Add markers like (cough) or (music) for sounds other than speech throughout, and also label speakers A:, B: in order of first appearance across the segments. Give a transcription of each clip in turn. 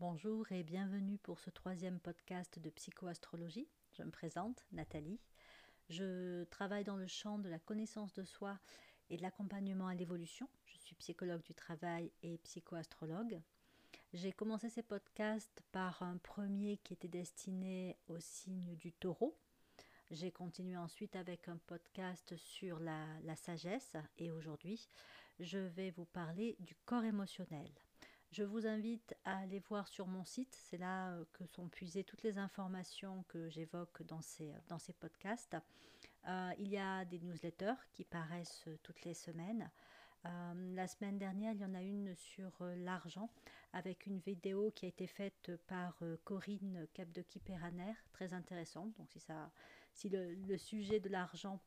A: Bonjour et bienvenue pour ce troisième podcast de psychoastrologie. Je me présente, Nathalie. Je travaille dans le champ de la connaissance de soi et de l'accompagnement à l'évolution. Je suis psychologue du travail et psychoastrologue. J'ai commencé ces podcasts par un premier qui était destiné au signe du taureau. J'ai continué ensuite avec un podcast sur la, la sagesse et aujourd'hui je vais vous parler du corps émotionnel. Je vous invite à aller voir sur mon site, c'est là euh, que sont puisées toutes les informations que j'évoque dans ces, ces podcasts. Euh, il y a des newsletters qui paraissent toutes les semaines. Euh, la semaine dernière, il y en a une sur l'argent avec une vidéo qui a été faite par Corinne Capdequi-Peraner, très intéressante. Donc si, ça, si le, sujet de l'argent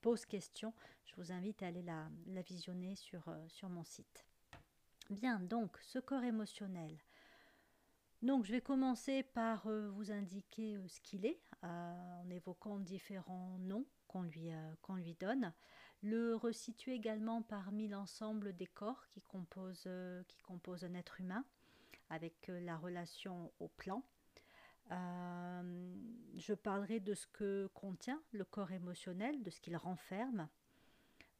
A: pose question, je vous invite à aller la, visionner sur mon site. Bien, donc ce corps émotionnel. Donc je vais commencer par euh, vous indiquer euh, ce qu'il est, euh, en évoquant différents noms qu'on lui, donne. Le resituer également parmi l'ensemble des corps qui composent un être humain, avec la relation au plan. je parlerai de ce que contient le corps émotionnel, de ce qu'il renferme,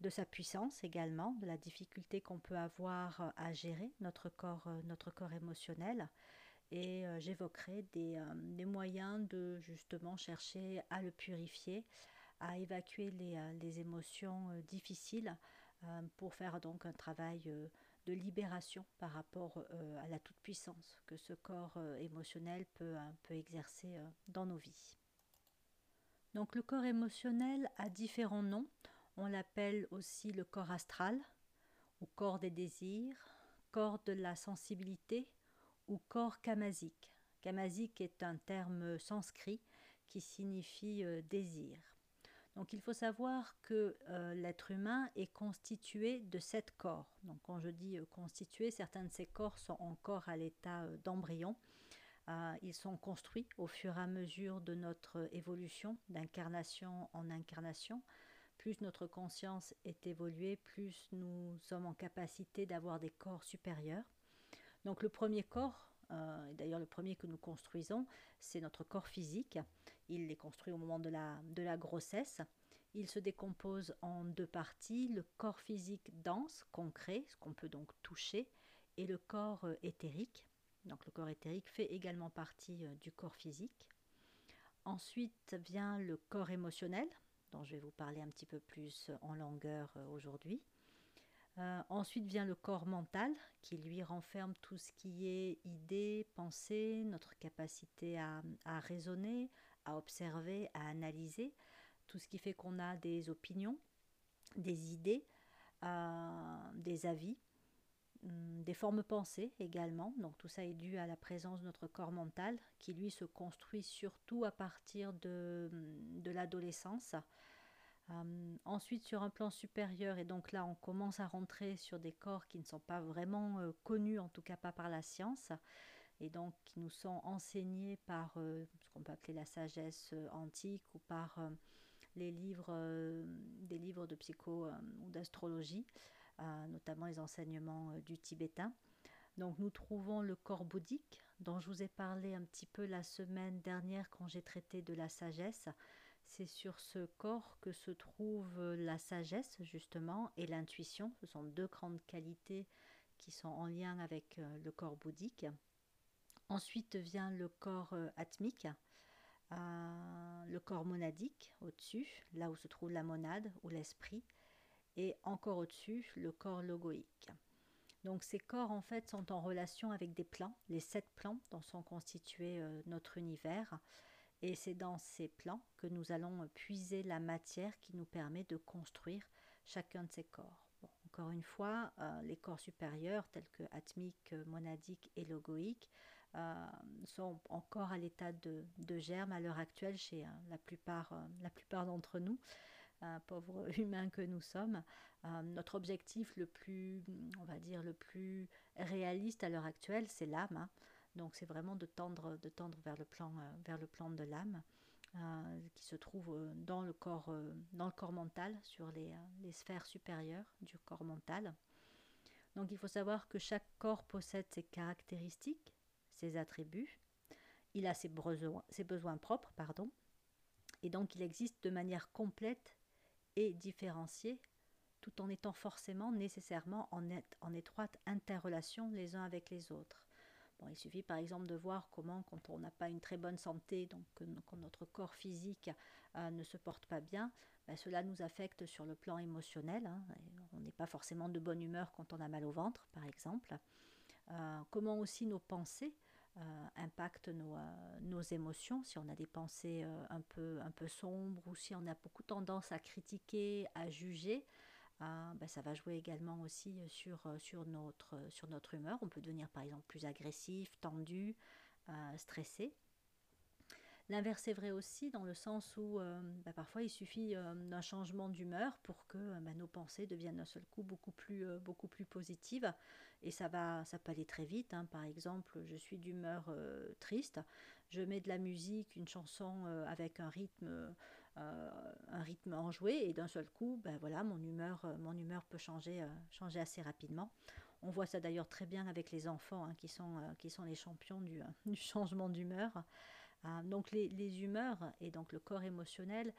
A: de sa puissance également, de la difficulté qu'on peut avoir euh, à gérer notre corps, euh, notre corps émotionnel. Et euh, j'évoquerai des, moyens de justement chercher à le purifier, à évacuer les, les émotions difficiles pour faire donc un travail de libération par rapport à la toute-puissance que ce corps émotionnel peut, peut exercer dans nos vies. Donc le corps émotionnel a différents noms. On l'appelle aussi le corps astral, ou corps des désirs, corps de la sensibilité, ou corps kamasique. Kamasique est un terme sanskrit qui signifie euh, désir. Donc il faut savoir que euh, l'être humain est constitué de sept corps. Donc quand je dis euh, constitué, certains de ces corps sont encore à l'état d'embryon. ils sont construits au fur et à mesure de notre évolution d'incarnation en incarnation plus notre conscience est évoluée, plus nous sommes en capacité d'avoir des corps supérieurs. Donc le premier corps, euh, d'ailleurs le premier que nous construisons, c'est notre corps physique. Il est construit au moment de la, de la grossesse. Il se décompose en deux parties, le corps physique dense, concret, ce qu'on peut donc toucher, et le corps euh, éthérique. Donc le corps éthérique fait également partie euh, du corps physique. Ensuite vient le corps émotionnel, dont je vais vous parler un petit peu plus en longueur euh, aujourd'hui. Euh, ensuite vient le corps mental qui lui renferme tout ce qui est idées, pensées, notre capacité à, raisonner, à observer, à analyser, tout ce qui fait qu'on a des opinions, des idées, euh, des avis, des formes pensées également. Donc tout ça est dû à la présence de notre corps mental qui lui se construit surtout à partir de, de l'adolescence euh, ensuite, sur un plan supérieur, et donc là, on commence à rentrer sur des corps qui ne sont pas vraiment euh, connus, en tout cas pas par la science, et donc qui nous sont enseignés par euh, ce qu'on peut appeler la sagesse antique ou par les livres, des livres de psycho ou d'astrologie, notamment les enseignements du tibétain. Donc nous trouvons le corps bouddhique, dont je vous ai parlé un petit peu la semaine dernière quand j'ai traité de la sagesse. C'est sur ce corps que se trouve la sagesse, justement, et l'intuition. Ce sont deux grandes qualités qui sont en lien avec euh, le corps bouddhique. Ensuite vient le corps euh, atmique, euh, le corps monadique au-dessus, là où se trouve la monade ou l'esprit, et encore au-dessus, le corps logoïque. Donc ces corps en fait sont en relation avec des plans, les sept plans dont sont constitués notre univers. Et c'est dans ces plans que nous allons puiser la matière qui nous permet de construire chacun de ces corps. encore une fois, euh, les corps supérieurs tels que atmique, monadique et logoïque euh, sont encore à l'état de, de, germe à l'heure actuelle chez euh, la plupart, la plupart d'entre nous, pauvres (laughs) humains que nous sommes. notre objectif le plus, on va dire, le plus réaliste à l'heure actuelle, c'est l'âme. Hein. Donc c'est vraiment de tendre, de tendre vers, le plan, euh, vers le plan de l'âme euh, qui se trouve euh, dans le corps, dans le corps mental, sur les, les, sphères supérieures du corps mental. Donc il faut savoir que chaque corps possède ses caractéristiques, ses attributs, il a ses besoins, ses besoins propres, pardon, et donc il existe de manière complète et différenciée, tout en étant forcément nécessairement en, en étroite interrelation les uns avec les autres. Bon, il suffit par exemple de voir comment, quand on n'a pas une très bonne santé, donc quand notre corps physique euh, ne se porte pas bien, ben, cela nous affecte sur le plan émotionnel. Hein, on n'est pas forcément de bonne humeur quand on a mal au ventre, par exemple. Euh, comment aussi nos pensées euh, impactent nos, nos, émotions, si on a des pensées un, peu, un peu sombres ou si on a beaucoup tendance à critiquer, à juger. Ben, ça va jouer également aussi sur, sur, notre, sur notre humeur. On peut devenir par exemple plus agressif, tendu, stressé. L'inverse est vrai aussi dans le sens où euh, bah, parfois il suffit euh, d'un changement d'humeur pour que euh, bah, nos pensées deviennent d'un seul coup beaucoup plus, beaucoup plus positives. Et ça, va, ça peut aller très vite. Hein. Par exemple, je suis d'humeur triste, je mets de la musique, une chanson avec un rythme, un rythme enjoué et d'un seul coup, ben voilà, mon humeur, mon humeur peut changer, changer assez rapidement. On voit ça d'ailleurs très bien avec les enfants hein, qui, sont, qui sont les champions du (laughs) changement d'humeur. Ah, donc les, humeurs et donc le corps émotionnel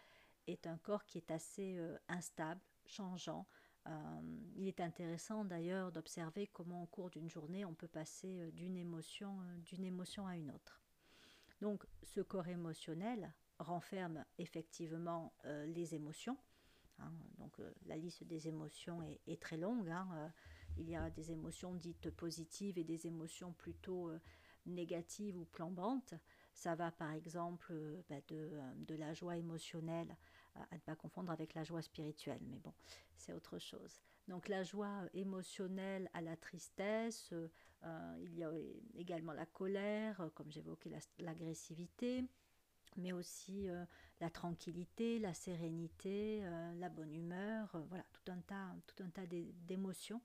A: est un corps qui est assez euh, instable, changeant. Euh, il est intéressant d'ailleurs d'observer comment au cours d'une journée on peut passer euh, d'une émotion, d'une émotion à une autre. Donc ce corps émotionnel renferme effectivement les émotions. Hein. donc la liste des émotions est, très longue. Hein. il y a des émotions dites positives et des émotions plutôt négatives ou plambantes. Ça va par exemple euh, bah, euh, de, la joie émotionnelle, à ne pas confondre avec la joie spirituelle, mais bon, c'est autre chose. Donc la joie émotionnelle à la tristesse, euh, il y a également la colère, comme j'évoquais l'agressivité, mais aussi la tranquillité, la sérénité, la bonne humeur, voilà, tout un tas, tout un tas d'émotions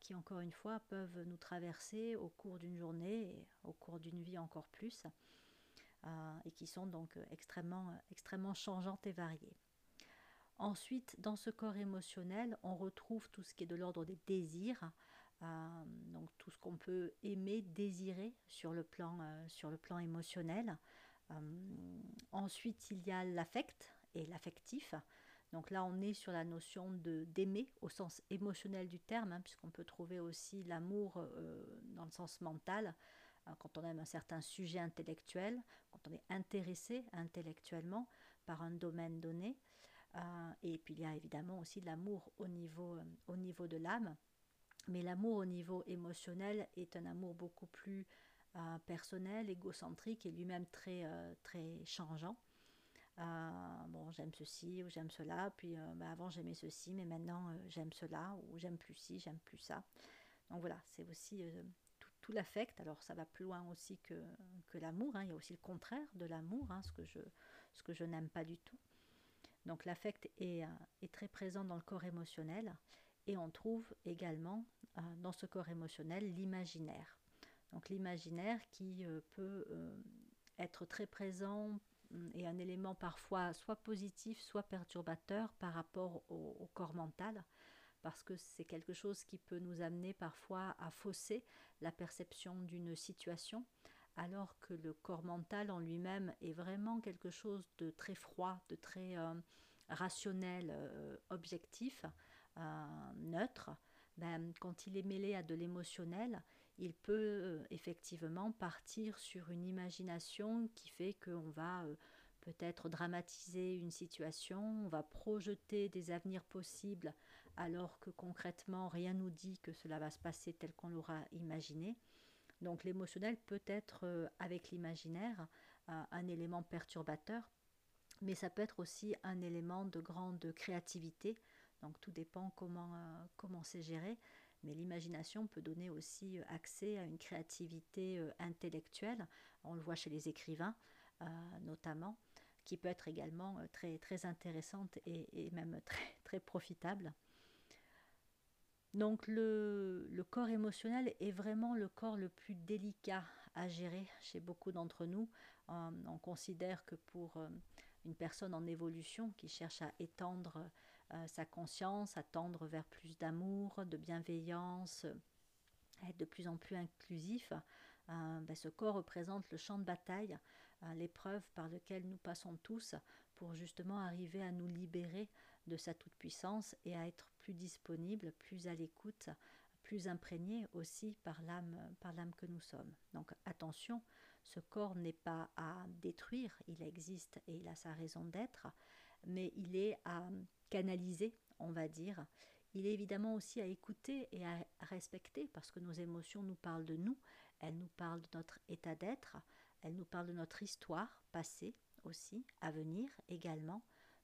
A: qui, encore une fois, peuvent nous traverser au cours d'une journée et au cours d'une vie encore plus. Euh, et qui sont donc euh, extrêmement, euh, extrêmement changeantes et variées. Ensuite, dans ce corps émotionnel, on retrouve tout ce qui est de l'ordre des désirs, donc tout ce qu'on peut aimer, désirer sur le plan, sur le plan émotionnel. ensuite, il y a l'affect et l'affectif. Donc là, on est sur la notion de d'aimer au sens émotionnel du terme, hein, puisqu'on peut trouver aussi l'amour dans le sens mental, quand on aime un certain sujet intellectuel, quand on est intéressé intellectuellement par un domaine donné. Euh, et puis il y a évidemment aussi l'amour au niveau, euh, au niveau de l'âme. Mais l'amour au niveau émotionnel est un amour beaucoup plus personnel, égocentrique et lui-même très, très changeant. bon, j'aime ceci ou j'aime cela, puis bah, avant j'aimais ceci, mais maintenant j'aime cela, ou j'aime plus ci, j'aime plus ça. Donc voilà, c'est aussi tout l'affect. Alors ça va plus loin aussi que, que l'amour. Hein. Il y a aussi le contraire de l'amour, hein, ce que je, je n'aime pas du tout. Donc l'affect est, euh, est, très présent dans le corps émotionnel. Et on trouve également euh, dans ce corps émotionnel l'imaginaire. Donc l'imaginaire qui euh, peut être très présent hum, et un élément parfois soit positif, soit perturbateur par rapport au corps mental parce que c'est quelque chose qui peut nous amener parfois à fausser la perception d'une situation, alors que le corps mental en lui-même est vraiment quelque chose de très froid, de très euh, rationnel, euh, objectif, euh, neutre. Ben, quand il est mêlé à de l'émotionnel, il peut effectivement partir sur une imagination qui fait qu'on va peut-être dramatiser une situation, on va projeter des avenirs possibles alors que concrètement rien nous dit que cela va se passer tel qu'on l'aura imaginé. Donc l'émotionnel peut être euh, avec l'imaginaire euh, un élément perturbateur, mais ça peut être aussi un élément de grande créativité. Donc tout dépend comment euh, comment c'est géré. Mais l'imagination peut donner aussi accès à une créativité intellectuelle. On le voit chez les écrivains notamment, qui peut être également très, très intéressante et, et même très, très profitable. Donc le, corps émotionnel est vraiment le corps le plus délicat à gérer chez beaucoup d'entre nous. Euh, on considère que pour euh, une personne en évolution qui cherche à étendre euh, sa conscience, à tendre vers plus d'amour, de bienveillance, être de plus en plus inclusif, ben, ce corps représente le champ de bataille, l'épreuve par laquelle nous passons tous pour justement arriver à nous libérer de sa toute-puissance et à être plus disponible, plus à l'écoute, plus imprégné aussi par l'âme, par l'âme que nous sommes. Donc attention, ce corps n'est pas à détruire, il existe et il a sa raison d'être, mais il est à canaliser, on va dire. Il est évidemment aussi à écouter et à respecter parce que nos émotions nous parlent de nous, elles nous parlent de notre état d'être, elles nous parlent de notre histoire passée aussi, à venir également.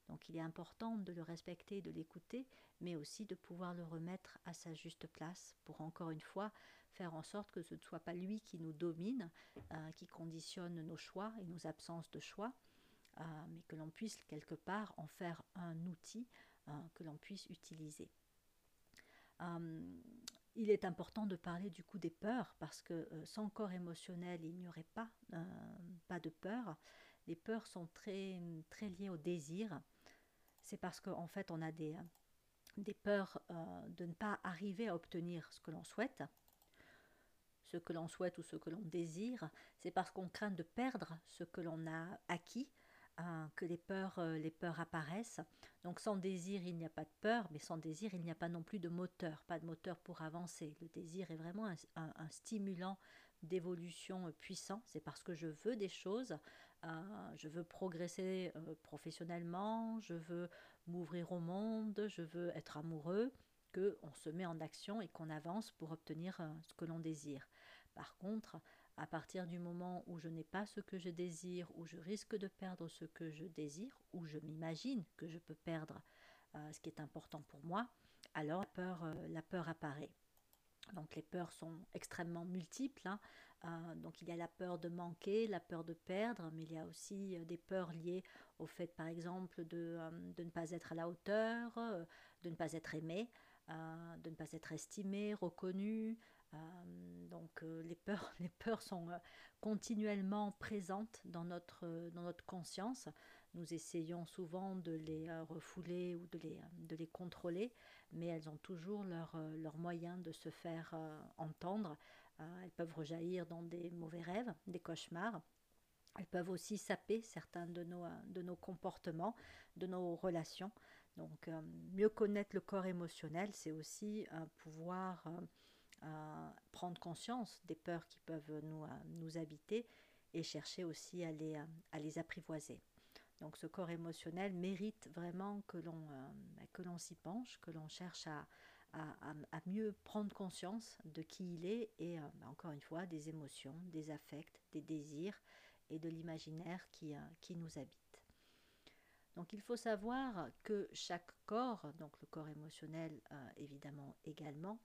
A: Donc il est important de le respecter, de l'écouter, mais aussi de pouvoir le remettre à sa juste place pour encore une fois faire en sorte que ce ne soit pas lui qui nous domine, euh, qui conditionne nos choix et nos absences de choix, euh, mais que l'on puisse quelque part en faire un outil euh, que l'on puisse utiliser. il est important de parler du coup des peurs parce que sans corps émotionnel, il n'y aurait pas, de peur. Les peurs sont très liées au désir c'est parce qu'en fait, on a des, des peurs euh, de ne pas arriver à obtenir ce que l'on souhaite, ce que l'on souhaite ou ce que l'on désire. C'est parce qu'on craint de perdre ce que l'on a acquis hein, que les peurs, euh, les peurs apparaissent. Donc sans désir, il n'y a pas de peur, mais sans désir, il n'y a pas non plus de moteur, pas de moteur pour avancer. Le désir est vraiment un stimulant d'évolution puissant. C'est parce que je veux des choses je veux progresser euh, professionnellement, je veux m'ouvrir au monde, je veux être amoureux, que on se met en action et qu'on avance pour obtenir euh, ce que l'on désire. Par contre, à partir du moment où je n'ai pas ce que je désire, où je risque de perdre ce que je désire, où je m'imagine que je peux perdre euh, ce qui est important pour moi, alors la peur, la peur apparaît. Donc les peurs sont extrêmement multiples. Hein. Euh, donc il y a la peur de manquer, la peur de perdre, mais il y a aussi euh, des peurs liées au fait, par exemple, de, euh, de ne pas être à la hauteur, de ne pas être aimé, de ne pas être estimé, reconnu. donc les, peurs, (laughs) les peurs sont continuellement présentes dans notre, dans notre conscience. Nous essayons souvent de les refouler ou de les, de les contrôler, mais elles ont toujours leur, leur moyen de se faire entendre euh, elles peuvent rejaillir dans des mauvais rêves, des cauchemars. Elles peuvent aussi saper certains de nos, euh, de nos comportements, de nos relations. Donc, euh, mieux connaître le corps émotionnel, c'est aussi pouvoir prendre conscience des peurs qui peuvent nous, nous habiter et chercher aussi à les, à les apprivoiser. Donc ce corps émotionnel mérite vraiment que l'on s'y penche, que l'on cherche à, à, mieux prendre conscience de qui il est et euh, bah, encore une fois des émotions, des affects, des désirs et de l'imaginaire qui, euh, qui nous habite. Donc il faut savoir que chaque corps, donc le corps émotionnel euh, évidemment également,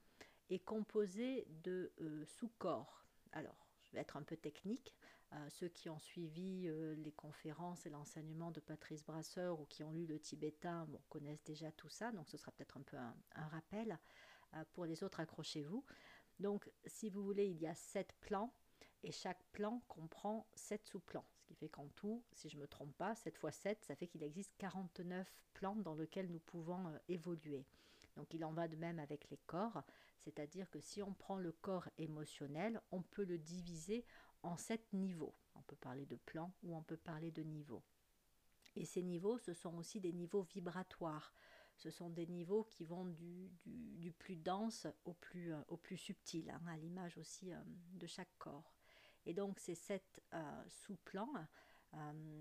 A: est composé de sous-corps. Alors je vais être un peu technique, ceux qui ont suivi les conférences et l'enseignement de Patrice Brasseur ou qui ont lu le tibétain connaissent déjà tout ça, donc ce sera peut-être un peu un, rappel. pour les autres, accrochez-vous. Donc, si vous voulez, il y a sept plans et chaque plan comprend sept sous-plans. Ce qui fait qu'en tout, si je ne me trompe pas, 7 fois 7, ça fait qu'il existe 49 plans dans lesquels nous pouvons évoluer. Donc il en va de même avec les corps, c'est-à-dire que si on prend le corps émotionnel, on peut le diviser en sept niveaux. On peut parler de plan ou on peut parler de niveaux. Et ces niveaux, ce sont aussi des niveaux vibratoires. Ce sont des niveaux qui vont du, du, plus dense au plus, euh, au plus subtil, hein, à l'image aussi euh, de chaque corps. Et donc ces sept euh, sous-plans,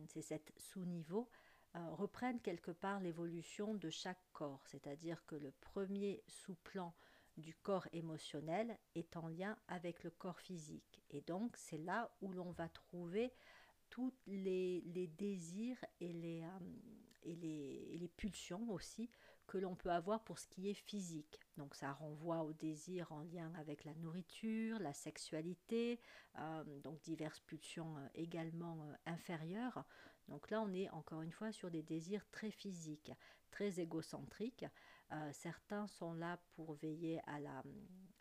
A: ces sept sous-niveaux, reprennent quelque part l'évolution de chaque corps. C'est-à-dire que le premier sous-plan du corps émotionnel est en lien avec le corps physique. Et donc c'est là où l'on va trouver tous les, désirs et les, euh, et, les, pulsions aussi que l'on peut avoir pour ce qui est physique. Donc ça renvoie aux désirs en lien avec la nourriture, la sexualité, euh, donc diverses pulsions euh, également inférieures. Donc là on est encore une fois sur des désirs très physiques, très égocentriques. Euh, certains sont là pour veiller à la,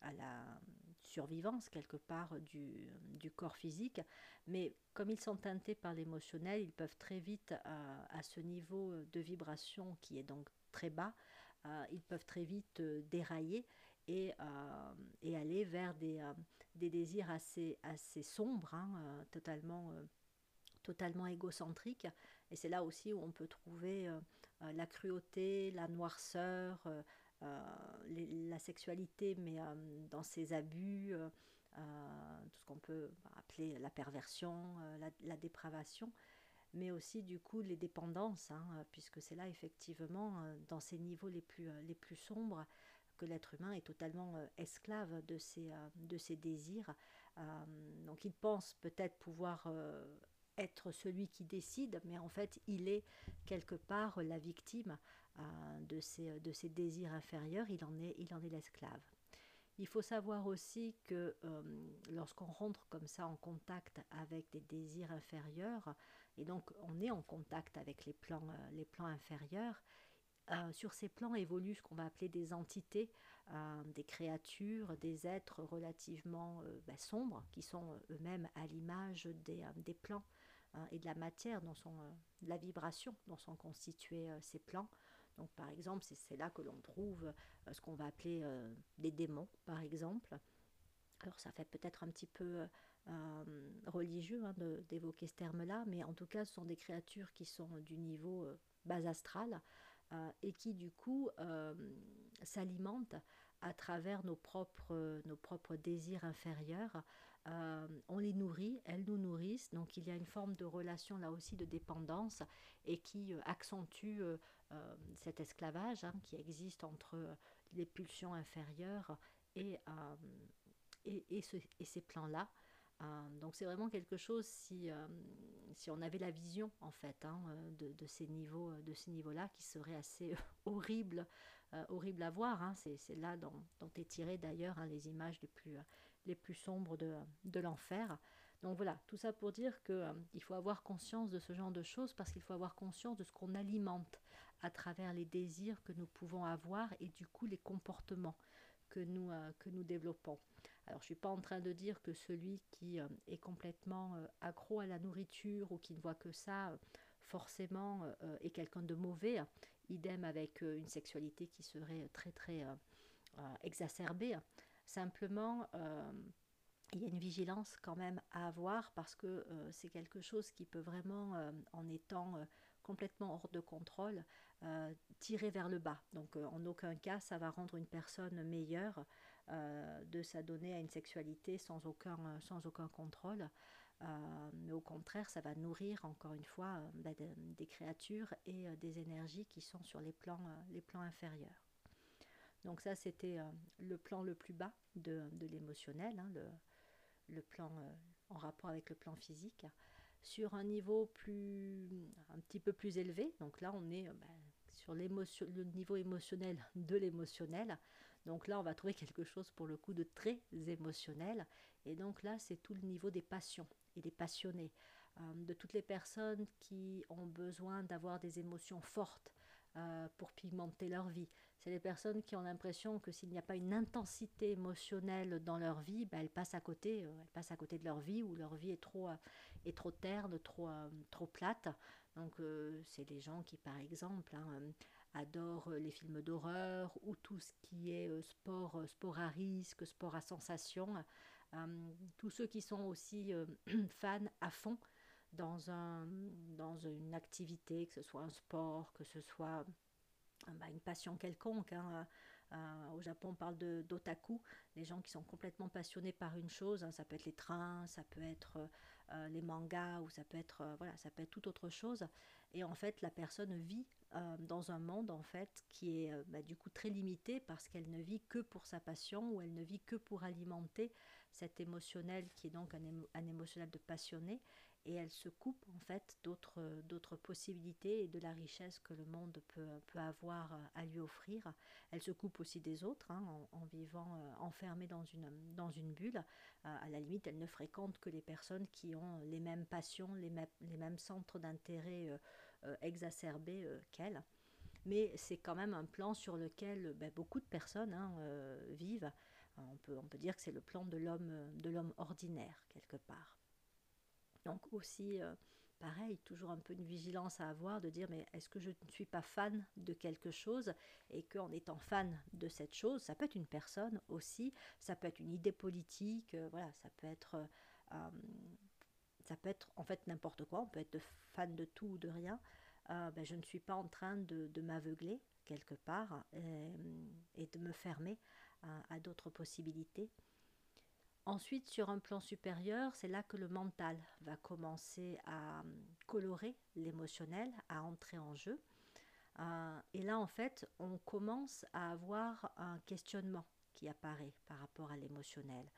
A: à la survivance quelque part du, du, corps physique, mais comme ils sont teintés par l'émotionnel, ils peuvent très vite, euh, à ce niveau de vibration qui est donc très bas, euh, ils peuvent très vite dérailler et, et, aller vers des, des désirs assez, assez sombres, hein, totalement, totalement égocentriques. Et c'est là aussi où on peut trouver la cruauté, la noirceur, la sexualité, mais dans ses abus, tout ce qu'on peut appeler la perversion, la, dépravation mais aussi du coup les dépendances, hein, puisque c'est là effectivement dans ces niveaux les plus, les plus sombres que l'être humain est totalement euh, esclave de ses, euh, de ses désirs. Euh, donc il pense peut-être pouvoir être celui qui décide, mais en fait il est quelque part la victime de, ses, de ses désirs inférieurs, il en est, l'esclave. Il faut savoir aussi que lorsqu'on rentre comme ça en contact avec des désirs inférieurs, et donc on est en contact avec les plans, les plans inférieurs, euh, sur ces plans évoluent ce qu'on va appeler des entités, euh, des créatures, des êtres relativement euh, bah, sombres, qui sont eux-mêmes à l'image des, des plans hein, et de la matière, dont sont, de la vibration dont sont constitués ces plans. Donc par exemple, c'est là que l'on trouve ce qu'on va appeler des démons, par exemple. Alors ça fait peut-être un petit peu religieux hein, d'évoquer ce terme-là, mais en tout cas, ce sont des créatures qui sont du niveau bas astral, euh, et qui du coup euh, s'alimentent à travers nos propres, nos propres désirs inférieurs. Euh, on les nourrit, elles nous nourrissent, donc il y a une forme de relation là aussi de dépendance et qui accentue cet esclavage hein, qui existe entre les pulsions inférieures et, et, et ces plans-là. Euh, donc c'est vraiment quelque chose si, euh, si on avait la vision en fait hein, de, de, ces niveaux de ces niveaux-là qui serait assez horrible horrible à voir. Hein. C'est là dont, dont est tiré d'ailleurs hein, les images les plus, les plus sombres de, de l'enfer. Donc voilà, tout ça pour dire qu'il faut avoir conscience de ce genre de choses parce qu'il faut avoir conscience de ce qu'on alimente à travers les désirs que nous pouvons avoir et du coup les comportements que nous, que nous développons. Alors je ne suis pas en train de dire que celui qui euh, est complètement euh, accro à la nourriture ou qui ne voit que ça, euh, forcément est quelqu'un de mauvais. Idem avec une sexualité qui serait très très exacerbée. Simplement, il y a une vigilance quand même à avoir parce que c'est quelque chose qui peut vraiment, en étant complètement hors de contrôle, tirer vers le bas. Donc en aucun cas ça va rendre une personne meilleure euh, de s'adonner à une sexualité sans aucun, euh, contrôle. Euh, mais au contraire, ça va nourrir encore une fois bah, des créatures et des énergies qui sont sur les plans inférieurs. Donc ça, c'était le plan le plus bas de, l'émotionnel, hein, le, plan en rapport avec le plan physique. Sur un niveau plus, un petit peu plus élevé, donc là on est bah, sur le niveau émotionnel de l'émotionnel, donc là, on va trouver quelque chose pour le coup de très émotionnel. Et donc là, c'est tout le niveau des passions et des passionnés, euh, de toutes les personnes qui ont besoin d'avoir des émotions fortes euh, pour pigmenter leur vie. C'est les personnes qui ont l'impression que s'il n'y a pas une intensité émotionnelle dans leur vie, ben, elles passent à côté, euh, elles passent à côté de leur vie ou leur vie est trop, est trop terne, trop, trop plate. Donc c'est les gens qui, par exemple, hein, adore euh, les films d'horreur ou tout ce qui est euh, sport, euh, sport à risque, sport à sensation. tous ceux qui sont aussi (clears throat) fans à fond dans, un, dans une activité, que ce soit un sport, que ce soit bah, une passion quelconque. Hein, au Japon, on parle de d'otaku, les gens qui sont complètement passionnés par une chose. Hein, ça peut être les trains, ça peut être les mangas, ou ça peut être voilà, ça peut être toute autre chose. Et en fait, la personne vit euh, dans un monde en fait qui est euh, bah, du coup très limité parce qu'elle ne vit que pour sa passion ou elle ne vit que pour alimenter cet émotionnel qui est donc un, émotionnel de passionné et elle se coupe en fait d'autres d'autres possibilités et de la richesse que le monde peut, peut avoir euh, à lui offrir. Elle se coupe aussi des autres hein, en, vivant enfermée dans une, dans une bulle. à la limite, elle ne fréquente que les personnes qui ont les mêmes passions, les, mêmes centres d'intérêt euh, exacerbée euh, qu'elle. Mais c'est quand même un plan sur lequel ben, beaucoup de personnes hein, euh, vivent. On peut, on peut dire que c'est le plan de l'homme, de l'homme ordinaire, quelque part. Donc aussi pareil, toujours un peu une vigilance à avoir de dire mais est-ce que je ne suis pas fan de quelque chose et qu'en étant fan de cette chose, ça peut être une personne aussi, ça peut être une idée politique, euh, voilà, ça peut être euh, ça peut être en fait n'importe quoi, on peut être fan de tout ou de rien. Euh, ben, je ne suis pas en train de, m'aveugler quelque part et, de me fermer à d'autres possibilités. Ensuite, sur un plan supérieur, c'est là que le mental va commencer à hum, colorer l'émotionnel, à entrer en jeu. Euh, et là, en fait, on commence à avoir un questionnement qui apparaît par rapport à l'émotionnel.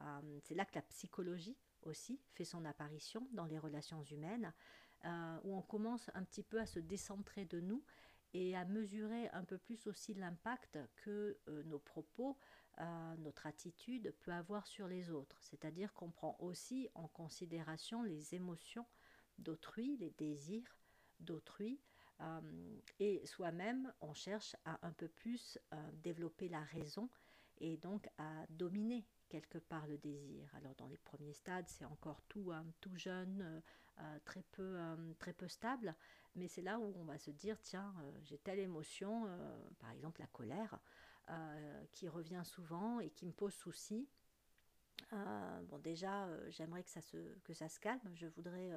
A: Euh, c'est là que la psychologie aussi fait son apparition dans les relations humaines, euh, où on commence un petit peu à se décentrer de nous et à mesurer un peu plus aussi l'impact que nos propos, notre attitude peut avoir sur les autres. C'est-à-dire qu'on prend aussi en considération les émotions d'autrui, les désirs d'autrui, euh, et soi-même, on cherche à un peu plus euh, développer la raison et donc à dominer quelque part le désir. Alors dans les premiers stades, c'est encore tout, euh, tout jeune, très, peu, très peu stable, mais c'est là où on va se dire, tiens, j'ai telle émotion, par exemple la colère, euh, qui revient souvent et qui me pose souci. Euh, bon, déjà, euh, j'aimerais que ça, se, que ça se calme. Je voudrais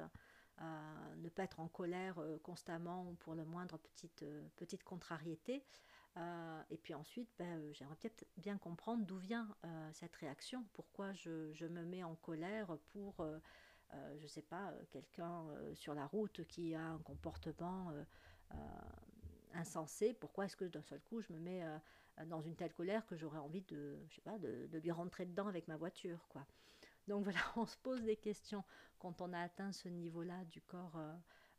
A: ne pas être en colère constamment pour le moindre petite, petite contrariété. et puis ensuite, ben, j'aimerais peut-être bien comprendre d'où vient cette réaction. Pourquoi je, je, me mets en colère pour, je ne sais pas, quelqu'un sur la route qui a un comportement insensé? Pourquoi est-ce que d'un seul coup, je me mets dans une telle colère que j'aurais envie de, je sais pas, de, lui rentrer dedans avec ma voiture, quoi. Donc voilà, (laughs) on se pose des questions quand on a atteint ce niveau-là du corps, euh,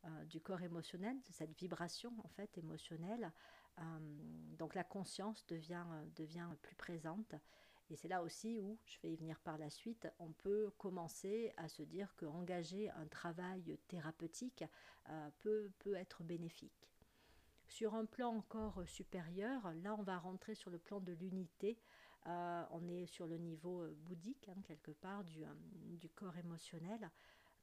A: euh, du corps émotionnel, cette vibration en fait émotionnelle. Euh, donc la conscience devient, devient plus présente. Et c'est là aussi où, je vais y venir par la suite, on peut commencer à se dire qu'engager un travail thérapeutique peut, peut être bénéfique. Sur un plan encore supérieur, là on va rentrer sur le plan de l'unité. Euh, on est sur le niveau euh, bouddhique, hein, quelque part, du, euh, du, corps émotionnel.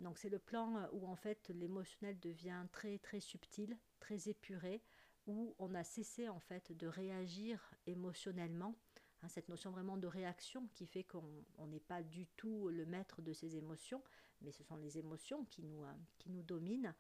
A: Donc c'est le plan où en fait l'émotionnel devient très très subtil, très épuré, où on a cessé en fait de réagir émotionnellement. Hein, cette notion vraiment de réaction qui fait qu'on n'est pas du tout le maître de ses émotions, mais ce sont les émotions qui nous, qui nous dominent.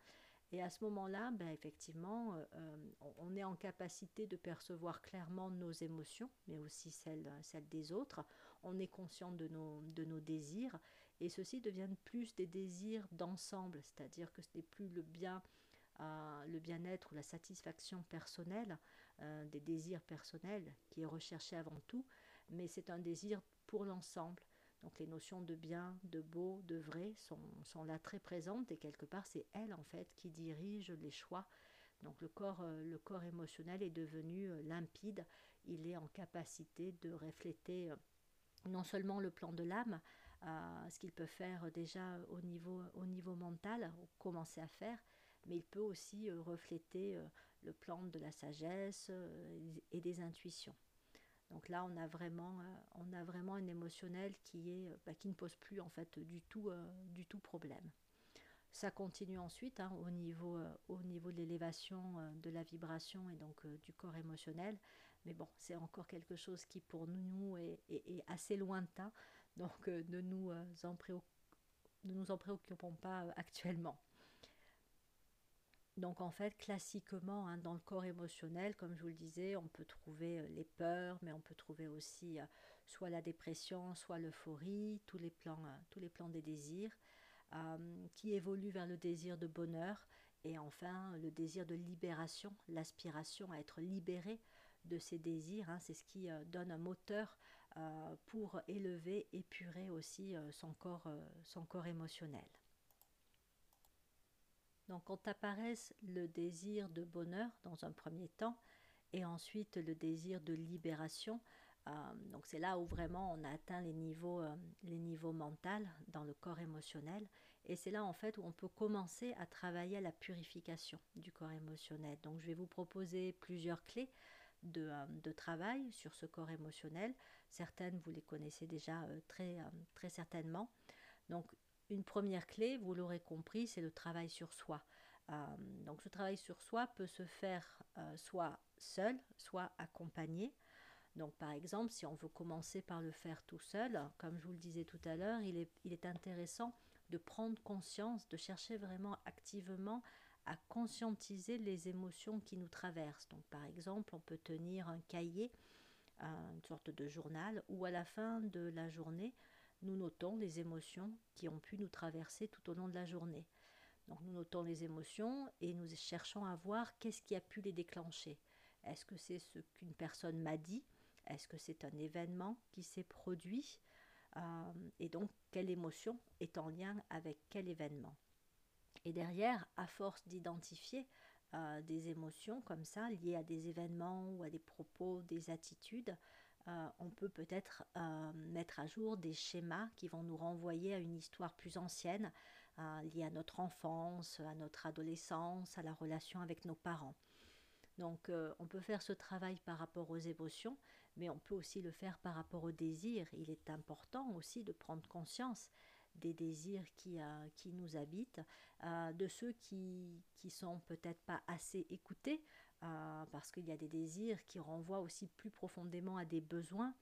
A: Et à ce moment-là, ben, effectivement, euh, euh, on est en capacité de percevoir clairement nos émotions, mais aussi celles, des autres. On est conscient de nos, de nos désirs, et ceux-ci deviennent plus des désirs d'ensemble, c'est-à-dire que ce n'est plus le bien, euh, le bien-être ou la satisfaction personnelle, des désirs personnels qui est recherché avant tout, mais c'est un désir pour l'ensemble. Donc les notions de bien, de beau, de vrai sont, là très présentes et quelque part c'est elle en fait qui dirige les choix. Donc le corps, euh, le corps émotionnel est devenu euh, limpide, il est en capacité de refléter euh, non seulement le plan de l'âme, ce qu'il peut faire déjà au niveau, au niveau mental, commencer à faire, mais il peut aussi refléter le plan de la sagesse et des intuitions. Donc là, on a vraiment, euh, on a vraiment un émotionnel qui, est, euh, bah, qui ne pose plus en fait du tout, euh, problème. Ça continue ensuite hein, au, niveau, au niveau de l'élévation de la vibration et donc du corps émotionnel. Mais bon, c'est encore quelque chose qui pour nous est, assez lointain. Donc ne nous en préoccupons pas actuellement. Donc en fait, classiquement, hein, dans le corps émotionnel, comme je vous le disais, on peut trouver euh, les peurs, mais on peut trouver aussi euh, soit la dépression, soit l'euphorie, tous les plans, euh, tous les plans des désirs, qui évoluent vers le désir de bonheur et enfin le désir de libération, l'aspiration à être libéré de ces désirs. Hein, c'est ce qui donne un moteur pour élever, épurer aussi son corps émotionnel. Donc quand apparaissent le désir de bonheur dans un premier temps et ensuite le désir de libération, euh, donc c'est là où vraiment on atteint les niveaux, euh, niveaux mentaux dans le corps émotionnel et c'est là en fait où on peut commencer à travailler à la purification du corps émotionnel. Donc je vais vous proposer plusieurs clés de, euh, travail sur ce corps émotionnel. Certaines vous les connaissez déjà très, très certainement. Donc une première clé, vous l'aurez compris, c'est le travail sur soi. donc ce travail sur soi peut se faire soit seul, soit accompagné. Donc par exemple, si on veut commencer par le faire tout seul, comme je vous le disais tout à l'heure, il est, intéressant de prendre conscience, de chercher vraiment activement à conscientiser les émotions qui nous traversent. Donc par exemple, on peut tenir un cahier, une sorte de journal, où à la fin de la journée, nous notons les émotions qui ont pu nous traverser tout au long de la journée. Donc nous notons les émotions et nous cherchons à voir qu'est-ce qui a pu les déclencher. Est-ce que c'est ce qu'une personne m'a dit? Est-ce que c'est un événement qui s'est produit? Euh, Et donc quelle émotion est en lien avec quel événement? Et derrière, à force d'identifier euh, des émotions comme ça, liées à des événements ou à des propos, des attitudes, euh, on peut peut-être euh, mettre à jour des schémas qui vont nous renvoyer à une histoire plus ancienne, euh, liée à notre enfance, à notre adolescence, à la relation avec nos parents. Donc on peut faire ce travail par rapport aux émotions, mais on peut aussi le faire par rapport aux désirs. Il est important aussi de prendre conscience des désirs qui, qui nous habitent, de ceux qui, qui sont peut-être pas assez écoutés, euh, parce qu'il y a des désirs qui renvoient aussi plus profondément à des besoins,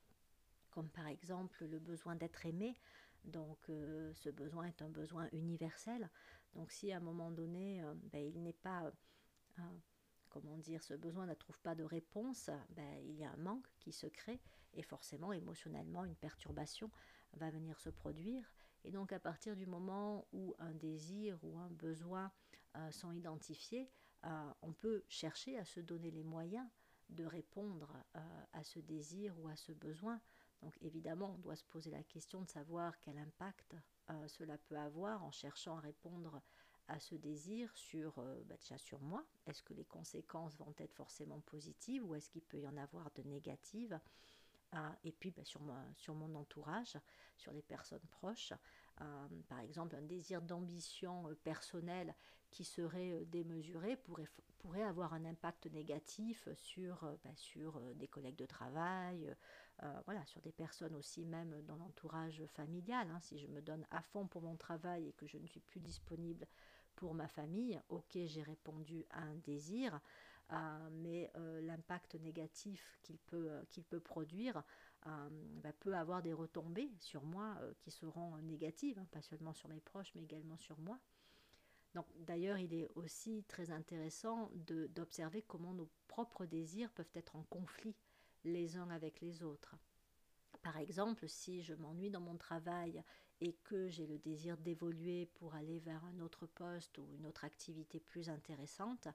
A: comme par exemple le besoin d'être aimé. Donc euh, ce besoin est un besoin universel. Donc si à un moment donné, euh, ben, il n'est pas, comment dire, ce besoin ne trouve pas de réponse, ben, il y a un manque qui se crée et forcément émotionnellement une perturbation va venir se produire. Et donc à partir du moment où un désir ou un besoin sont identifiés, euh, on peut chercher à se donner les moyens de répondre euh, à ce désir ou à ce besoin. Donc évidemment, on doit se poser la question de savoir quel impact euh, cela peut avoir en cherchant à répondre à ce désir sur, bah, sur moi. Est-ce que les conséquences vont être forcément positives ou est-ce qu'il peut y en avoir de négatives et puis bah, sur, sur mon entourage, sur les personnes proches? Par exemple, un désir d'ambition personnelle qui serait euh, démesuré pourrait, avoir un impact négatif sur, euh, bah, sur euh, des collègues de travail, voilà, sur des personnes aussi même dans l'entourage familial. Hein. Si je me donne à fond pour mon travail et que je ne suis plus disponible pour ma famille, ok, j'ai répondu à un désir, mais l'impact négatif qu'il peut, qu'il peut produire bah, peut avoir des retombées sur moi qui seront négatives, hein, pas seulement sur mes proches, mais également sur moi. Donc, d'ailleurs, il est aussi très intéressant d'observer comment nos propres désirs peuvent être en conflit les uns avec les autres. Par exemple, si je m'ennuie dans mon travail et que j'ai le désir d'évoluer pour aller vers un autre poste ou une autre activité plus intéressante,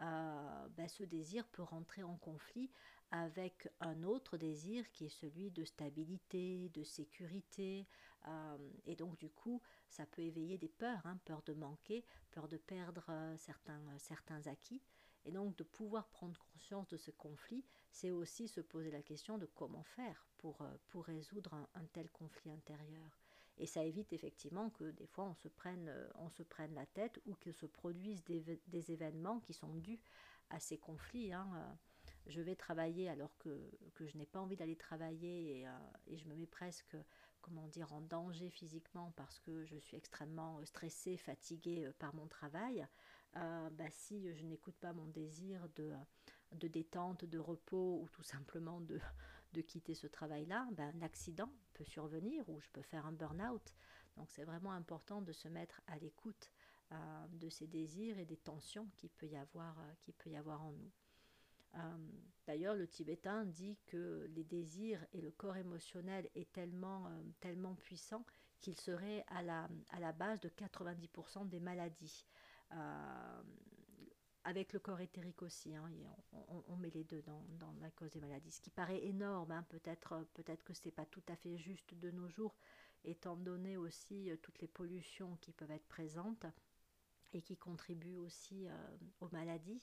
A: euh, ben, ce désir peut rentrer en conflit avec un autre désir qui est celui de stabilité, de sécurité. Euh, et donc du coup, ça peut éveiller des peurs, hein, peur de manquer, peur de perdre euh, certains, certains acquis. Et donc de pouvoir prendre conscience de ce conflit, c'est aussi se poser la question de comment faire pour, pour résoudre un, tel conflit intérieur. Et ça évite effectivement que des fois on se prenne, on se prenne la tête ou que se produisent des, des événements qui sont dus à ces conflits. Hein. Je vais travailler alors que, que je n'ai pas envie d'aller travailler et, et, je me mets presque comment dire, en danger physiquement parce que je suis extrêmement stressée, fatiguée euh, par mon travail, euh, bah, si je n'écoute pas mon désir de, de, détente, de repos ou tout simplement de, de quitter ce travail-là, un accident survenir ou je peux faire un burn-out. Donc c'est vraiment important de se mettre à l'écoute euh, de ces désirs et des tensions qu'il peut, y avoir, qui peut y avoir en nous. Euh, d'ailleurs, le tibétain dit que les désirs et le corps émotionnel est tellement, euh, tellement puissant qu'il serait à la, à la base de 90% des maladies. Euh, avec le corps éthérique aussi, hein, on, met les deux dans, la cause des maladies. Ce qui paraît énorme, hein, peut-être peut que ce n'est pas tout à fait juste de nos jours, étant donné aussi toutes les pollutions qui peuvent être présentes et qui contribuent aussi aux maladies.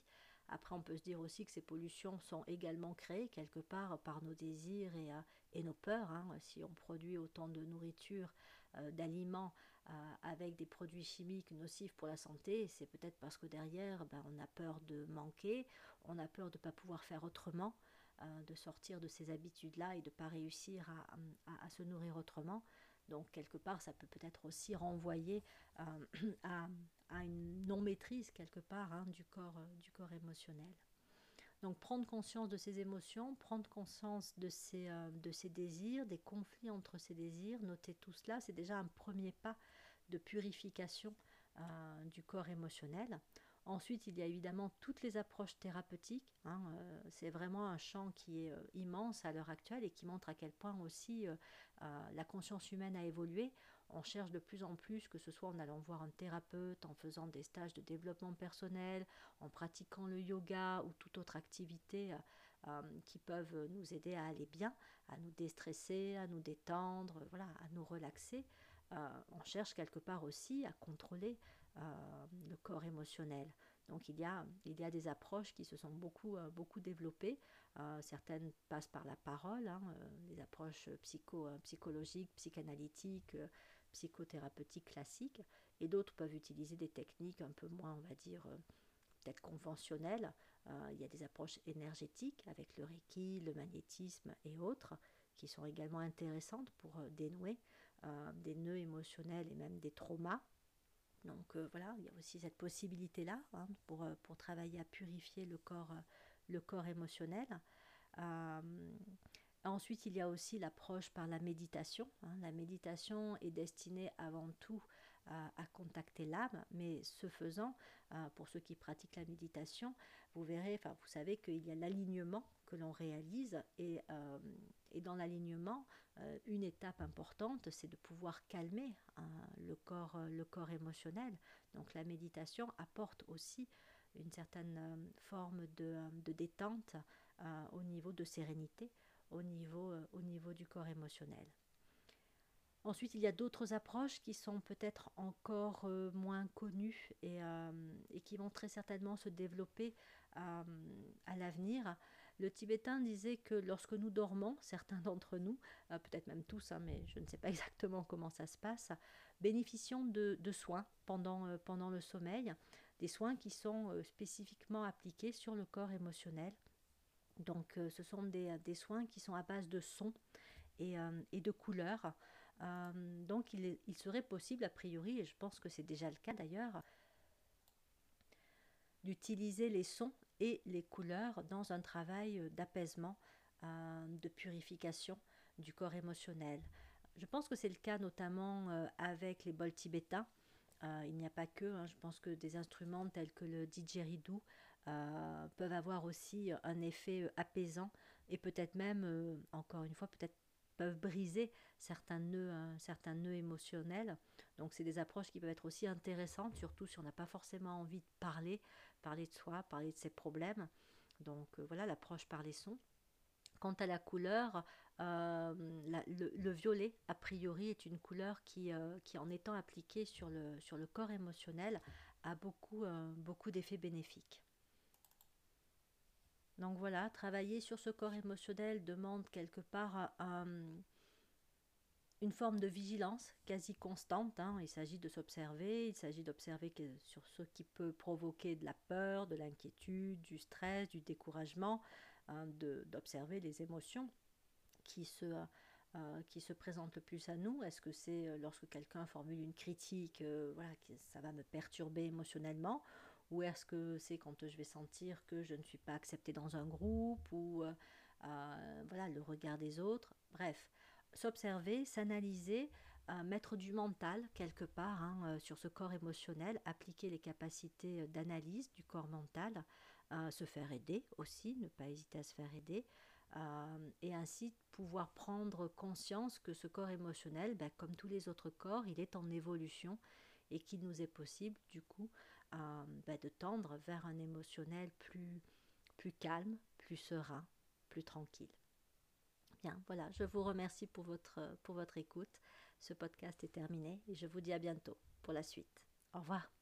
A: Après, on peut se dire aussi que ces pollutions sont également créées quelque part par nos désirs et, euh, et nos peurs. Hein. Si on produit autant de nourriture, euh, d'aliments euh, avec des produits chimiques nocifs pour la santé, c'est peut-être parce que derrière, ben, on a peur de manquer, on a peur de ne pas pouvoir faire autrement, de sortir de ces habitudes-là et de ne pas réussir à, à, se nourrir autrement. Donc quelque part, ça peut peut-être aussi renvoyer (clears throat) à, une non-maîtrise quelque part hein, du, corps, du corps émotionnel. Donc prendre conscience de ses émotions, prendre conscience de ses, de ses désirs, des conflits entre ses désirs, noter tout cela, c'est déjà un premier pas de purification du corps émotionnel. Ensuite, il y a évidemment toutes les approches thérapeutiques. Hein, euh, c'est vraiment un champ qui est euh, immense à l'heure actuelle et qui montre à quel point aussi euh, la conscience humaine a évolué. On cherche de plus en plus, que ce soit en allant voir un thérapeute, en faisant des stages de développement personnel, en pratiquant le yoga ou toute autre activité qui peuvent nous aider à aller bien, à nous déstresser, à nous détendre, voilà, à nous relaxer. On cherche quelque part aussi à contrôler euh, le corps émotionnel. Donc il y, a, il y a des approches qui se sont beaucoup, euh, beaucoup développées. Euh, certaines passent par la parole, hein, les approches psycho, psychologiques, psychanalytiques, psychothérapeutiques classiques, et d'autres peuvent utiliser des techniques un peu moins, on va dire, peut-être conventionnelles. il y a des approches énergétiques avec le reiki, le magnétisme et autres qui sont également intéressantes pour dénouer des nœuds émotionnels et même des traumas donc euh, voilà, il y a aussi cette possibilité-là hein, pour, euh, pour, travailler à purifier le corps, euh, le corps émotionnel. ensuite, il y a aussi l'approche par la méditation. Hein. La méditation est destinée avant tout à, contacter l'âme, mais ce faisant, pour ceux qui pratiquent la méditation, vous verrez, enfin vous savez qu'il y a l'alignement que l'on réalise et, et dans l'alignement, euh, une étape importante, c'est de pouvoir calmer hein, le, corps, euh, le corps émotionnel. Donc la méditation apporte aussi une certaine euh, forme de, détente au niveau de sérénité, au niveau, au niveau du corps émotionnel. Ensuite, il y a d'autres approches qui sont peut-être encore moins connues et, et, qui vont très certainement se développer à l'avenir. Le tibétain disait que lorsque nous dormons, certains d'entre nous, euh, peut-être même tous, hein, mais je ne sais pas (laughs) exactement comment ça se passe, bénéficions de, soins pendant, euh, pendant le sommeil, des soins qui sont euh, spécifiquement appliqués sur le corps émotionnel. Donc ce sont des, soins qui sont à base de sons et, de couleurs. donc il, il serait possible, a priori, et je pense que c'est déjà le cas d'ailleurs, d'utiliser les sons et les couleurs dans un travail d'apaisement, euh, de purification du corps émotionnel. Je pense que c'est le cas notamment euh, avec les bols tibétains. Euh, il n'y a pas que, hein, je pense que des instruments tels que le didgeridoo peuvent avoir aussi un effet apaisant et peut-être même, encore une fois, peut-être peuvent briser certains nœuds, certains nœuds émotionnels. Donc c'est des approches qui peuvent être aussi intéressantes, surtout si on n'a pas forcément envie de parler, parler de soi, parler de ses problèmes. Donc euh, voilà l'approche par les sons. Quant à la couleur, euh, le, violet, a priori, est une couleur qui, euh, en étant appliquée sur le, sur le corps émotionnel, a beaucoup, beaucoup d'effets bénéfiques. Donc voilà, travailler sur ce corps émotionnel demande quelque part un, une forme de vigilance quasi constante. Hein. Il s'agit de s'observer, il s'agit d'observer sur ce qui peut provoquer de la peur, de l'inquiétude, du stress, du découragement, hein, d'observer les émotions qui se, euh, qui se présentent le plus à nous. Est-ce que c'est euh, lorsque quelqu'un formule une critique, euh, voilà, ça va me perturber émotionnellement? Ou est-ce que c'est quand je vais sentir que je ne suis pas acceptée dans un groupe ou voilà le regard des autres? Bref, s'observer, s'analyser, euh, mettre du mental quelque part hein, euh, sur ce corps émotionnel, appliquer les capacités euh, d'analyse du corps mental, se faire aider aussi, ne pas hésiter à se faire aider, et ainsi pouvoir prendre conscience que ce corps émotionnel, ben, comme tous les autres corps, il est en évolution et qu'il nous est possible du coup ben, de tendre vers un émotionnel plus, plus calme, plus serein, plus tranquille voilà, je vous remercie pour votre, pour votre écoute. Ce podcast est terminé et je vous dis à bientôt pour la suite. Au revoir.